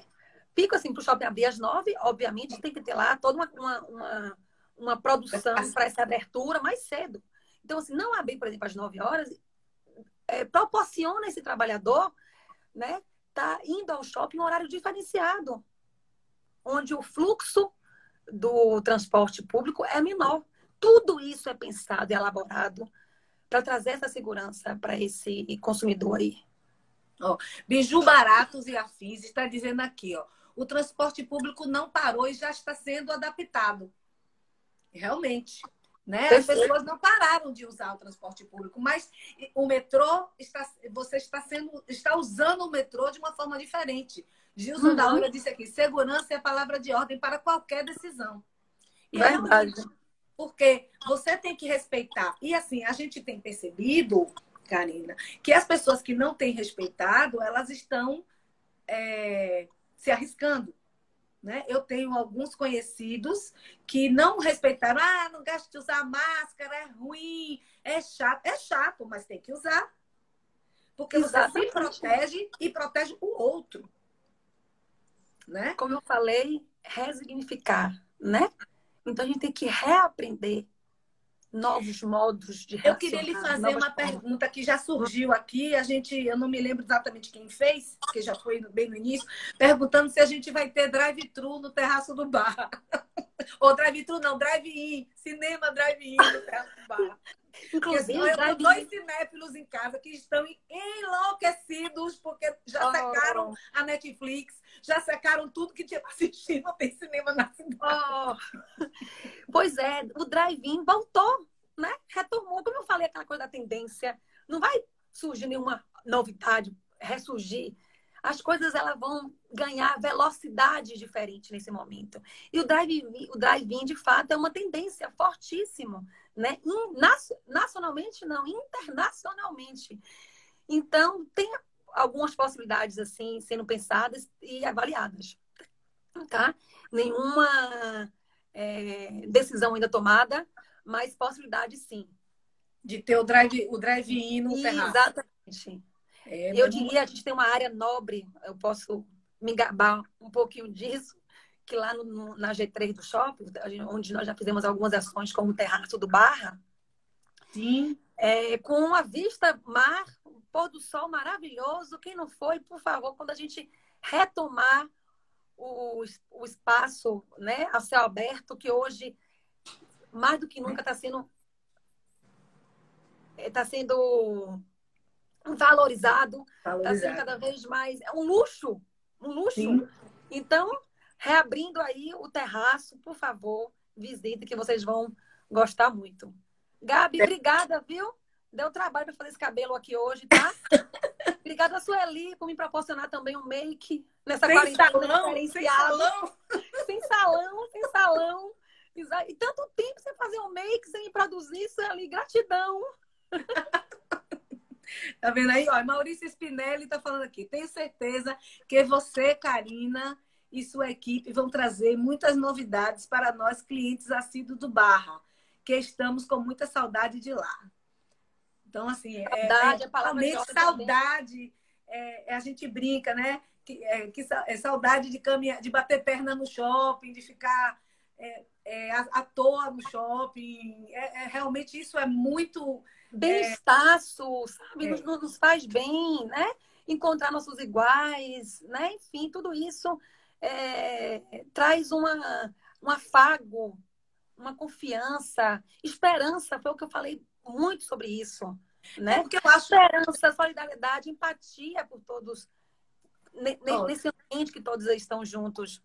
S2: pico, assim, para o shopping abrir às nove, obviamente tem que ter lá toda uma, uma, uma, uma produção para essa abertura mais cedo. Então, assim, não abrir, por exemplo, às nove horas, é, proporciona esse trabalhador, né, tá indo ao shopping em horário diferenciado, onde o fluxo do transporte público é menor. Tudo isso é pensado e elaborado para trazer essa segurança para esse consumidor aí.
S1: Ó, Biju Baratos e Afins está dizendo aqui, ó o transporte público não parou e já está sendo adaptado. Realmente. Né? As pessoas não pararam de usar o transporte público, mas o metrô está, você está sendo, está usando o metrô de uma forma diferente. Gilson uhum. da Hora disse aqui: segurança é a palavra de ordem para qualquer decisão. E Verdade. Porque você tem que respeitar. E assim, a gente tem percebido, Karina, que as pessoas que não têm respeitado, elas estão é, se arriscando. Né? Eu tenho alguns conhecidos que não respeitaram. Ah, não gosto de usar máscara, é ruim, é chato. É chato, mas tem que usar. Porque Exatamente. você se protege e protege o outro. Né?
S2: Como eu falei, resignificar, né? Então a gente tem que reaprender novos modos de
S1: Eu queria lhe fazer uma formas. pergunta que já surgiu aqui, a gente, eu não me lembro exatamente quem fez, porque já foi bem no início, perguntando se a gente vai ter drive-thru no terraço do bar. [LAUGHS] [LAUGHS] Ou drive-thru não, drive-in, cinema drive-in no bar. Inclusive, eu tenho dois cinéfilos em casa que estão enlouquecidos porque já oh. secaram a Netflix, já secaram tudo que tinha para assistir, não tem cinema na cidade. Oh. [LAUGHS]
S2: Pois é, o drive-in voltou, né? Retomou, como eu falei, aquela coisa da tendência. Não vai surgir nenhuma novidade, ressurgir As coisas elas vão ganhar velocidade diferente nesse momento. E o drive-in, o drive de fato, é uma tendência fortíssima, né? nacionalmente, não, internacionalmente. Então, tem algumas possibilidades assim sendo pensadas e avaliadas, tá? Nenhuma é, decisão ainda tomada, mas possibilidade sim.
S1: De ter o drive, o drive-in no terraço.
S2: É, eu diria, a gente tem uma área nobre, eu posso me gabar um pouquinho disso, que lá no, no, na G3 do shopping, onde nós já fizemos algumas ações como o terraço do Barra,
S1: Sim.
S2: É, com uma vista mar, um pôr do sol maravilhoso. Quem não foi, por favor, quando a gente retomar o, o espaço né, a céu aberto, que hoje, mais do que nunca, está sendo está sendo valorizado, está sendo cada vez mais. É um luxo, um luxo. Sim. Então, reabrindo aí o terraço, por favor, visite que vocês vão gostar muito. Gabi, obrigada, viu? Deu trabalho para fazer esse cabelo aqui hoje, tá? [LAUGHS] obrigada a Sueli por me proporcionar também um make nessa sem quarentena
S1: salão, sem salão.
S2: sem salão, sem salão. E tanto tempo sem fazer um make, sem produzir ali. Gratidão. [LAUGHS] [LAUGHS]
S1: Tá vendo aí? Ó, Maurício Spinelli tá falando aqui. Tenho certeza que você, Karina, e sua equipe vão trazer muitas novidades para nós, clientes assíduos do Barra, que estamos com muita saudade de lá. Então, assim, é, saudade, é, é realmente saudade. É, é, a gente brinca, né? Que, é, que é saudade de caminhar, de bater perna no shopping, de ficar é, é, à, toa no shopping. É, é realmente isso é muito
S2: bem-estaço, sabe? É. Nos, nos, faz bem, né? Encontrar nossos iguais, né? Enfim, tudo isso é, traz uma, um afago, uma confiança, esperança. Foi o que eu falei muito sobre isso, né? É porque eu acho esperança, solidariedade, empatia por todos nesse ambiente que todos estão juntos.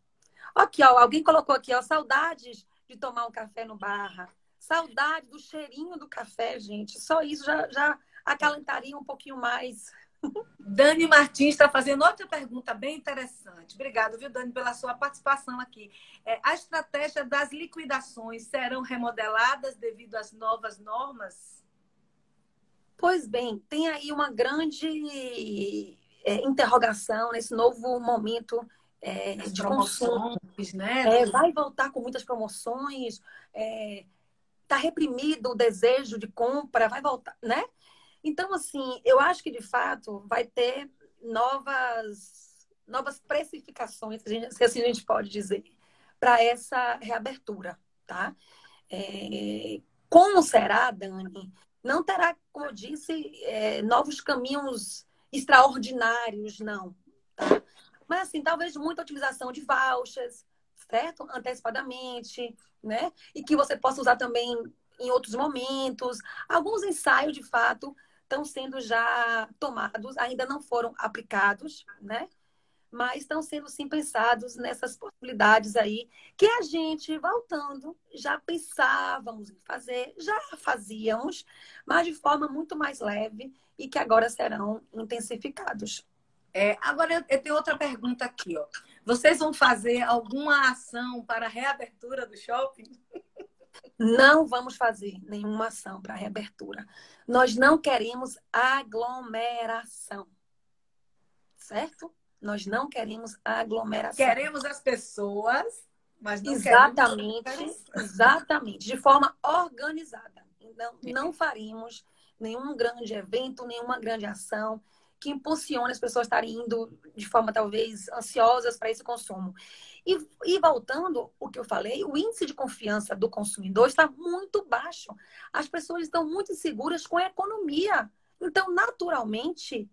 S2: Aqui, ó, alguém colocou aqui, ó, saudades de tomar um café no barra. Saudade do cheirinho do café, gente. Só isso já, já acalentaria um pouquinho mais. [LAUGHS]
S1: Dani Martins está fazendo outra pergunta bem interessante. Obrigada, viu, Dani, pela sua participação aqui. É, a estratégia das liquidações serão remodeladas devido às novas normas?
S2: Pois bem, tem aí uma grande é, interrogação nesse novo momento é, de consumo. Né? É, vai voltar com muitas promoções, é, está reprimido o desejo de compra, vai voltar, né? Então, assim, eu acho que de fato vai ter novas, novas precificações, se assim a gente pode dizer, para essa reabertura, tá? É, como será, Dani? Não terá, como eu disse, é, novos caminhos extraordinários, não. Mas, assim, talvez muita utilização de vouchers, certo? Antecipadamente, né? E que você possa usar também em outros momentos. Alguns ensaios, de fato, estão sendo já tomados, ainda não foram aplicados, né? Mas estão sendo sim pensados nessas possibilidades aí que a gente, voltando, já pensávamos em fazer, já fazíamos, mas de forma muito mais leve e que agora serão intensificados.
S1: É, agora eu tenho outra pergunta aqui, ó. Vocês vão fazer alguma ação para a reabertura do shopping?
S2: Não vamos fazer nenhuma ação para reabertura. Nós não queremos aglomeração. Certo? Nós não queremos aglomeração.
S1: Queremos as pessoas, mas não
S2: exatamente, queremos... exatamente, de forma organizada. Então, não faríamos nenhum grande evento, nenhuma grande ação que impulsione as pessoas estarem indo de forma talvez ansiosas para esse consumo. E, e, voltando o que eu falei, o índice de confiança do consumidor está muito baixo. As pessoas estão muito inseguras com a economia. Então, naturalmente,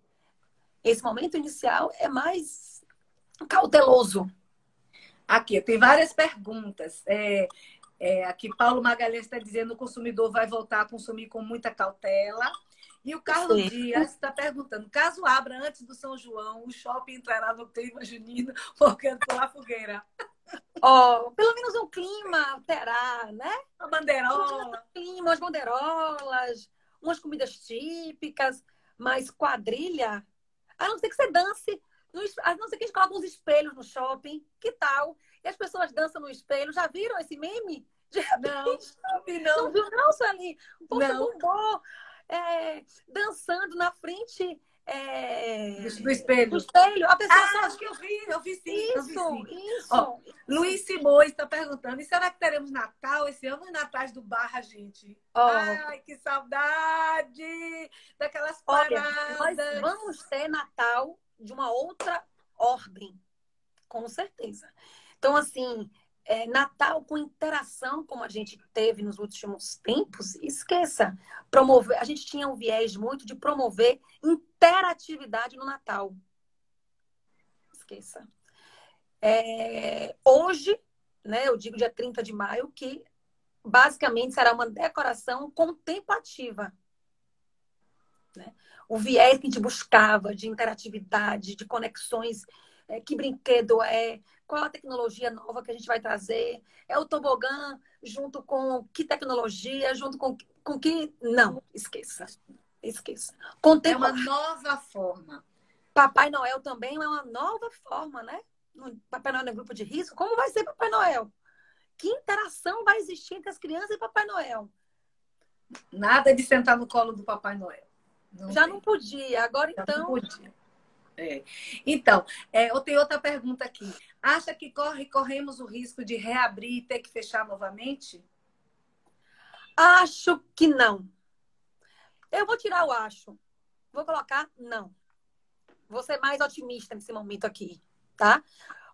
S2: esse momento inicial é mais cauteloso.
S1: Aqui, tem várias perguntas. É, é, aqui, Paulo Magalhães está dizendo que o consumidor vai voltar a consumir com muita cautela. E o Carlos Sim. Dias está perguntando: caso abra antes do São João, o shopping entrará no clima junino [LAUGHS] porque pela fogueira.
S2: Oh, pelo menos um clima terá, né?
S1: Uma bandeirola.
S2: Um clima, umas bandeirolas, umas comidas típicas, mas quadrilha. A não ser que você dance a não ser que a gente coloca uns espelhos no shopping. Que tal? E as pessoas dançam no espelho. Já viram esse meme?
S1: Não, não vi não.
S2: Não viu não, Sueli? Poxa, bombou. É, dançando na frente é...
S1: Do espelho. Do
S2: espelho. A pessoa
S1: ah, acho que eu vi, eu vi sim.
S2: Isso,
S1: vi sim.
S2: isso. Ó,
S1: Luiz Simões está perguntando: e será que teremos Natal esse ano e Natais do Barra, gente? Oh. Ai, que saudade daquelas paradas.
S2: Olha, nós vamos ter Natal de uma outra ordem, com certeza. Então, assim, é, Natal com interação, como a gente teve nos últimos tempos, esqueça. Promover, a gente tinha um viés muito de promover interatividade no Natal. Esqueça. É, hoje, né, eu digo dia 30 de maio, que basicamente será uma decoração contemplativa. Né? O viés que a gente buscava de interatividade, de conexões, é, que brinquedo é, qual a tecnologia nova que a gente vai trazer, é o tobogã junto com que tecnologia, junto com, com que. Não, esqueça. Esqueça.
S1: Contempla... É uma nova forma.
S2: Papai Noel também é uma nova forma, né? Papai Noel é grupo de risco. Como vai ser Papai Noel? Que interação vai existir entre as crianças e Papai Noel?
S1: Nada de sentar no colo do Papai Noel.
S2: Não Já tem. não podia. Agora Já então. Não
S1: podia. É. Então, é, eu tenho outra pergunta aqui. Acha que corre, corremos o risco de reabrir e ter que fechar novamente?
S2: Acho que não. Eu vou tirar o acho. Vou colocar não. Vou ser mais otimista nesse momento aqui, tá?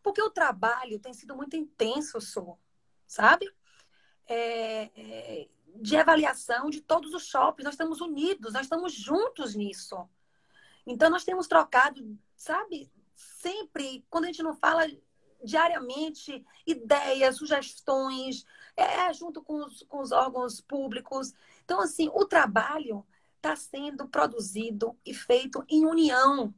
S2: Porque o trabalho tem sido muito intenso, sou, sabe? É, é, de avaliação de todos os shoppings. Nós estamos unidos, nós estamos juntos nisso. Então, nós temos trocado, sabe? Sempre, quando a gente não fala diariamente, ideias, sugestões, é, junto com os, com os órgãos públicos. Então, assim, o trabalho está sendo produzido e feito em união,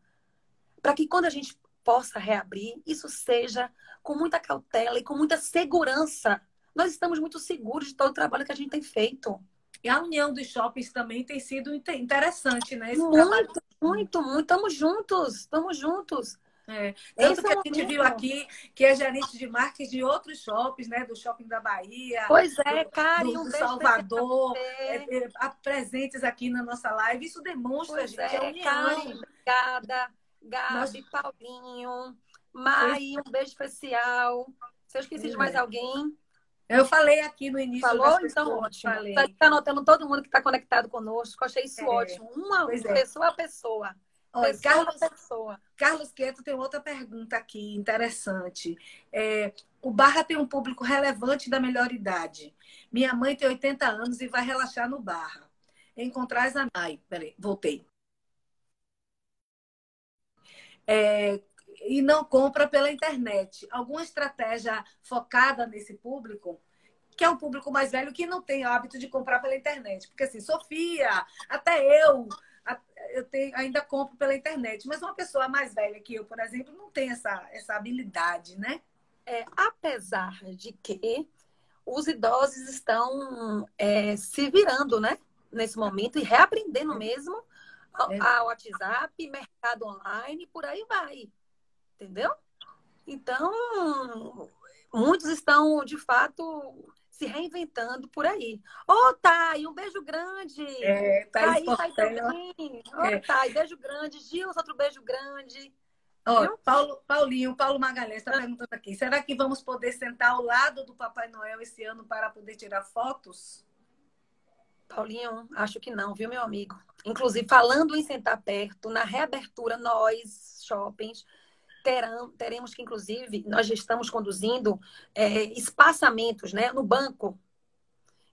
S2: para que quando a gente possa reabrir, isso seja com muita cautela e com muita segurança. Nós estamos muito seguros de todo o trabalho que a gente tem feito.
S1: E a união dos shoppings também tem sido interessante, né?
S2: Esse muito, trabalho. Muito, muito. Estamos juntos, estamos juntos.
S1: É. Tanto Esse que a gente viu aqui que é gerente de marketing de outros shoppings, né? Do shopping da Bahia.
S2: Pois é, Karen,
S1: do, do Salvador, é, é, presentes aqui na nossa live. Isso demonstra, pois gente, é, a união.
S2: Karen, obrigada. Gabi, Nossa. Paulinho, Mai, um beijo especial. Se eu esqueci de mais é. alguém.
S1: Eu falei aqui no início.
S2: Falou? Então, ótimo. Falei. Está anotando todo mundo que está conectado conosco. Achei isso é. ótimo. Uma é. pessoa a pessoa.
S1: Olha, Carlos, pessoa. Carlos Queto tem outra pergunta aqui, interessante. É, o Barra tem um público relevante da melhor idade. Minha mãe tem 80 anos e vai relaxar no Barra. Encontrar as... Ai, peraí, voltei. É, e não compra pela internet. Alguma estratégia focada nesse público? Que é um público mais velho que não tem hábito de comprar pela internet. Porque assim, Sofia, até eu, eu tenho, ainda compro pela internet. Mas uma pessoa mais velha que eu, por exemplo, não tem essa, essa habilidade, né?
S2: É, apesar de que os idosos estão é, se virando, né? Nesse momento e reaprendendo mesmo é. a WhatsApp, mercado online, por aí vai. Entendeu? Então, muitos estão, de fato, se reinventando por aí. Ô, oh, Thay, um beijo grande.
S1: É, Thay,
S2: Thay, Thay também. Ô, é. Thay, beijo grande. Gil, outro beijo grande.
S1: Ó, Paulo, Paulinho, Paulo Magalhães está perguntando aqui: será que vamos poder sentar ao lado do Papai Noel esse ano para poder tirar fotos?
S2: Paulinho, acho que não, viu, meu amigo? Inclusive, falando em sentar perto, na reabertura, nós, shoppings, terão, teremos que, inclusive, nós já estamos conduzindo é, espaçamentos né, no banco.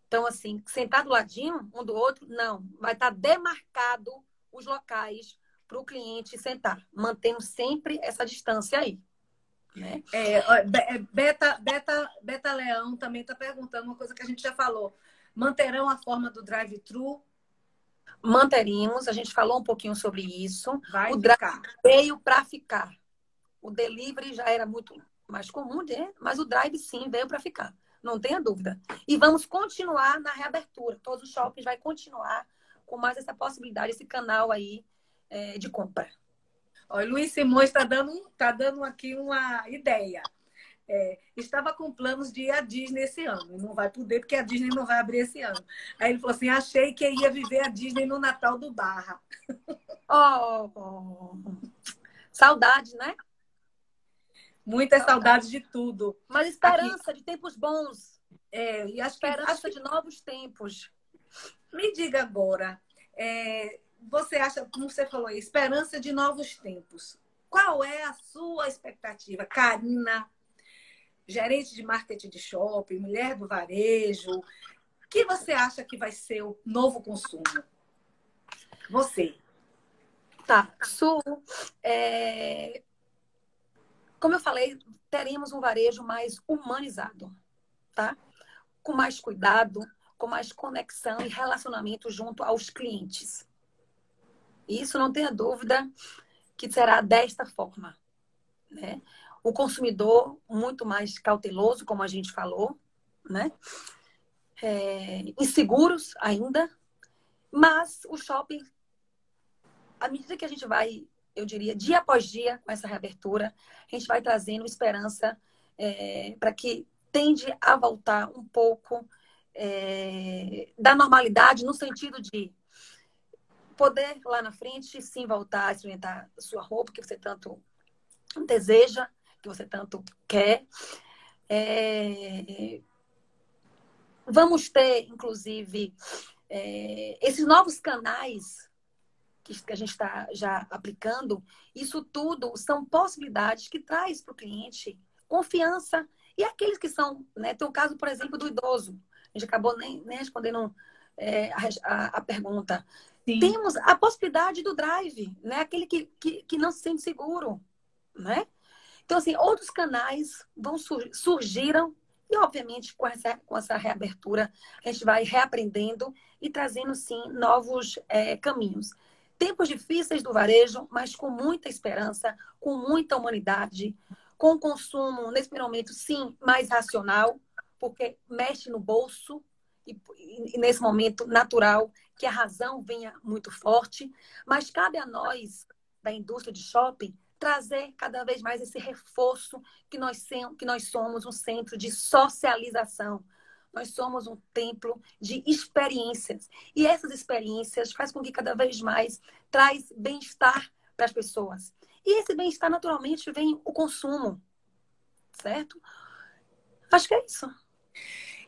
S2: Então, assim, sentar do ladinho um do outro, não. Vai estar demarcado os locais para o cliente sentar, mantendo sempre essa distância aí.
S1: Né? É, é, Beta, Beta, Beta Leão também está perguntando uma coisa que a gente já falou. Manterão a forma do drive-thru?
S2: Manteríamos, a gente falou um pouquinho sobre isso.
S1: Vai
S2: o
S1: drive
S2: veio para ficar. O delivery já era muito mais comum, né? mas o drive sim veio para ficar. Não tenha dúvida. E vamos continuar na reabertura. Todos os shoppings vai continuar com mais essa possibilidade, esse canal aí é, de compra.
S1: Olha, Luiz Simões está dando, tá dando aqui uma ideia. É, estava com planos de ir à Disney esse ano. Não vai poder, porque a Disney não vai abrir esse ano. Aí ele falou assim: achei que ia viver a Disney no Natal do Barra.
S2: Oh, oh. saudade, né?
S1: Muitas saudades de tudo.
S2: Mas esperança Aqui. de tempos bons.
S1: É, e acho
S2: que, esperança
S1: acho
S2: de novos tempos.
S1: Me diga agora, é, você acha, como você falou aí, esperança de novos tempos. Qual é a sua expectativa, Karina? gerente de marketing de shopping, mulher do varejo. O que você acha que vai ser o novo consumo? Você.
S2: Tá. Su, é... como eu falei, teremos um varejo mais humanizado, tá? Com mais cuidado, com mais conexão e relacionamento junto aos clientes. Isso não tenha dúvida que será desta forma, né? o consumidor muito mais cauteloso, como a gente falou, né? É, inseguros ainda, mas o shopping, à medida que a gente vai, eu diria, dia após dia com essa reabertura, a gente vai trazendo esperança é, para que tende a voltar um pouco é, da normalidade, no sentido de poder lá na frente sim voltar a experimentar sua roupa que você tanto deseja, que você tanto quer. É... Vamos ter, inclusive, é... esses novos canais que a gente está já aplicando. Isso tudo são possibilidades que traz para o cliente confiança. E aqueles que são, né? Tem o caso, por exemplo, do idoso. A gente acabou nem, nem respondendo é, a, a, pergunta. Sim. Temos a possibilidade do drive, né? Aquele que, que, que não se sente seguro, né? Então, assim, outros canais vão sur surgiram e, obviamente, com essa, com essa reabertura, a gente vai reaprendendo e trazendo, sim, novos é, caminhos. Tempos difíceis do varejo, mas com muita esperança, com muita humanidade, com consumo, nesse momento, sim, mais racional, porque mexe no bolso e, e, nesse momento natural que a razão venha muito forte, mas cabe a nós da indústria de shopping trazer cada vez mais esse reforço que nós, que nós somos um centro de socialização. Nós somos um templo de experiências. E essas experiências faz com que cada vez mais traz bem-estar para as pessoas. E esse bem-estar, naturalmente, vem o consumo. Certo? Acho que é isso.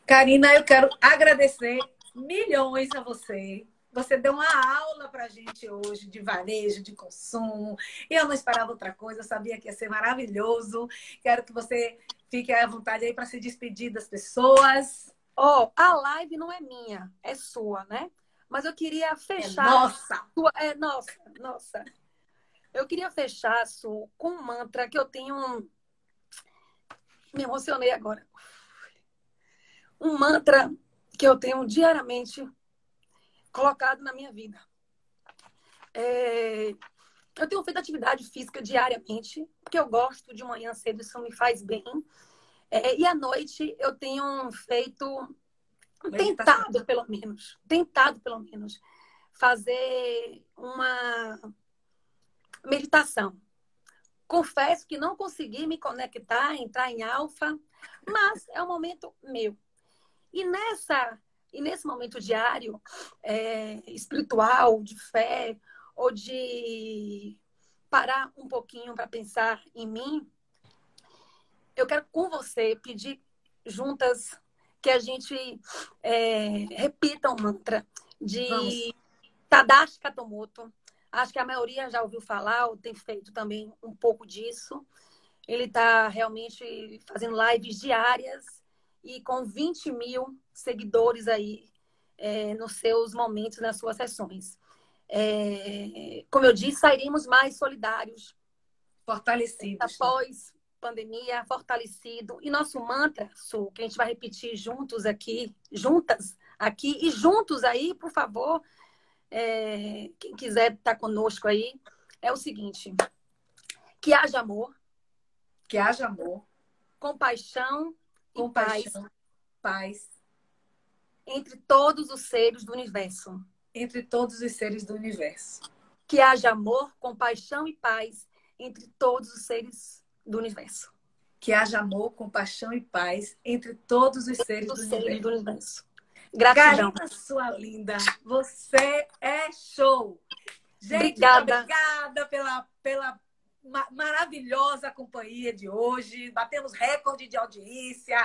S1: Karina, eu quero agradecer milhões a você você deu uma aula para a gente hoje de varejo, de consumo. Eu não esperava outra coisa, eu sabia que ia ser maravilhoso. Quero que você fique à vontade aí para se despedir das pessoas.
S2: Oh, a live não é minha, é sua, né? Mas eu queria fechar.
S1: É nossa!
S2: Sua... É nossa, nossa. Eu queria fechar, Su, com um mantra que eu tenho. Me emocionei agora. Um mantra que eu tenho diariamente colocado na minha vida. É, eu tenho feito atividade física diariamente, porque eu gosto de manhã cedo, isso me faz bem. É, e à noite eu tenho feito, tentado pelo menos, tentado pelo menos, fazer uma meditação. Confesso que não consegui me conectar, entrar em alfa, mas é um momento meu. E nessa e nesse momento diário, é, espiritual, de fé, ou de parar um pouquinho para pensar em mim, eu quero com você pedir juntas que a gente é, repita um mantra de Vamos. Tadashi Katomoto. Acho que a maioria já ouviu falar, ou tem feito também um pouco disso. Ele está realmente fazendo lives diárias e com 20 mil seguidores aí é, nos seus momentos, nas suas sessões. É, como eu disse, sairemos mais solidários.
S1: Fortalecidos.
S2: Após pandemia, fortalecido. E nosso mantra, Su, que a gente vai repetir juntos aqui, juntas aqui e juntos aí, por favor, é, quem quiser estar conosco aí, é o seguinte: que haja amor.
S1: Que haja amor.
S2: Compaixão
S1: compaixão, paz, paz
S2: entre todos os seres do universo.
S1: Entre todos os seres do universo.
S2: Que haja amor, compaixão e paz entre todos os seres do universo.
S1: Que haja amor, compaixão e paz entre todos os seres, do,
S2: seres
S1: universo.
S2: do universo. Gratidão.
S1: Karina, sua linda, você é show. Gente,
S2: Obrigada.
S1: obrigada pela, pela ma- maravilhosa companhia de hoje. Batemos recorde de audiência,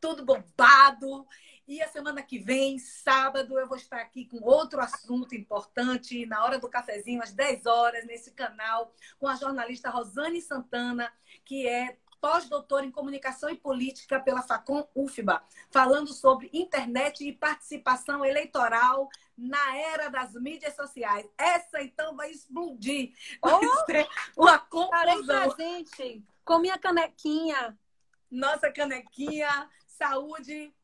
S1: tudo bombado. E a semana que vem, sábado, eu vou estar aqui com outro assunto importante, na hora do cafezinho, às 10 horas, nesse canal, com a jornalista Rosane Santana, que é pós-doutora em comunicação e política pela Facom UFBA, falando sobre internet e participação eleitoral na era das mídias sociais. Essa, então, vai explodir. Vai
S2: Oh!
S1: ser uma confusão.
S2: presente com minha canequinha.
S1: Nossa canequinha, saúde,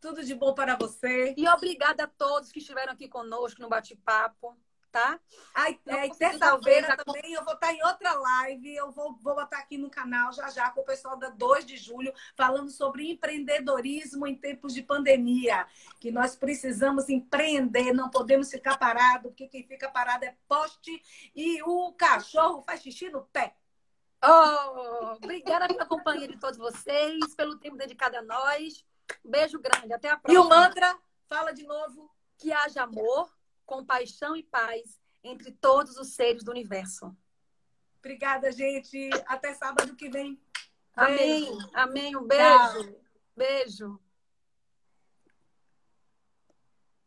S1: tudo de bom para você.
S2: E obrigada a todos que estiveram aqui conosco no bate-papo, tá?
S1: Ai, é, terça-feira também eu vou estar em outra live. Eu vou, vou botar aqui no canal já já com o pessoal da 2 de julho, falando sobre empreendedorismo em tempos de pandemia. Que nós precisamos empreender, não podemos ficar parado, porque quem fica parado é poste e o cachorro faz xixi no pé.
S2: Oh, obrigada pela companhia de todos vocês, pelo tempo dedicado a nós. Beijo grande, até a
S1: E
S2: próxima.
S1: o mantra, fala de novo.
S2: Que haja amor, compaixão e paz entre todos os seres do universo.
S1: Obrigada, gente. Até sábado que vem.
S2: Amém. Amém. Um
S1: Tchau.
S2: beijo. Beijo.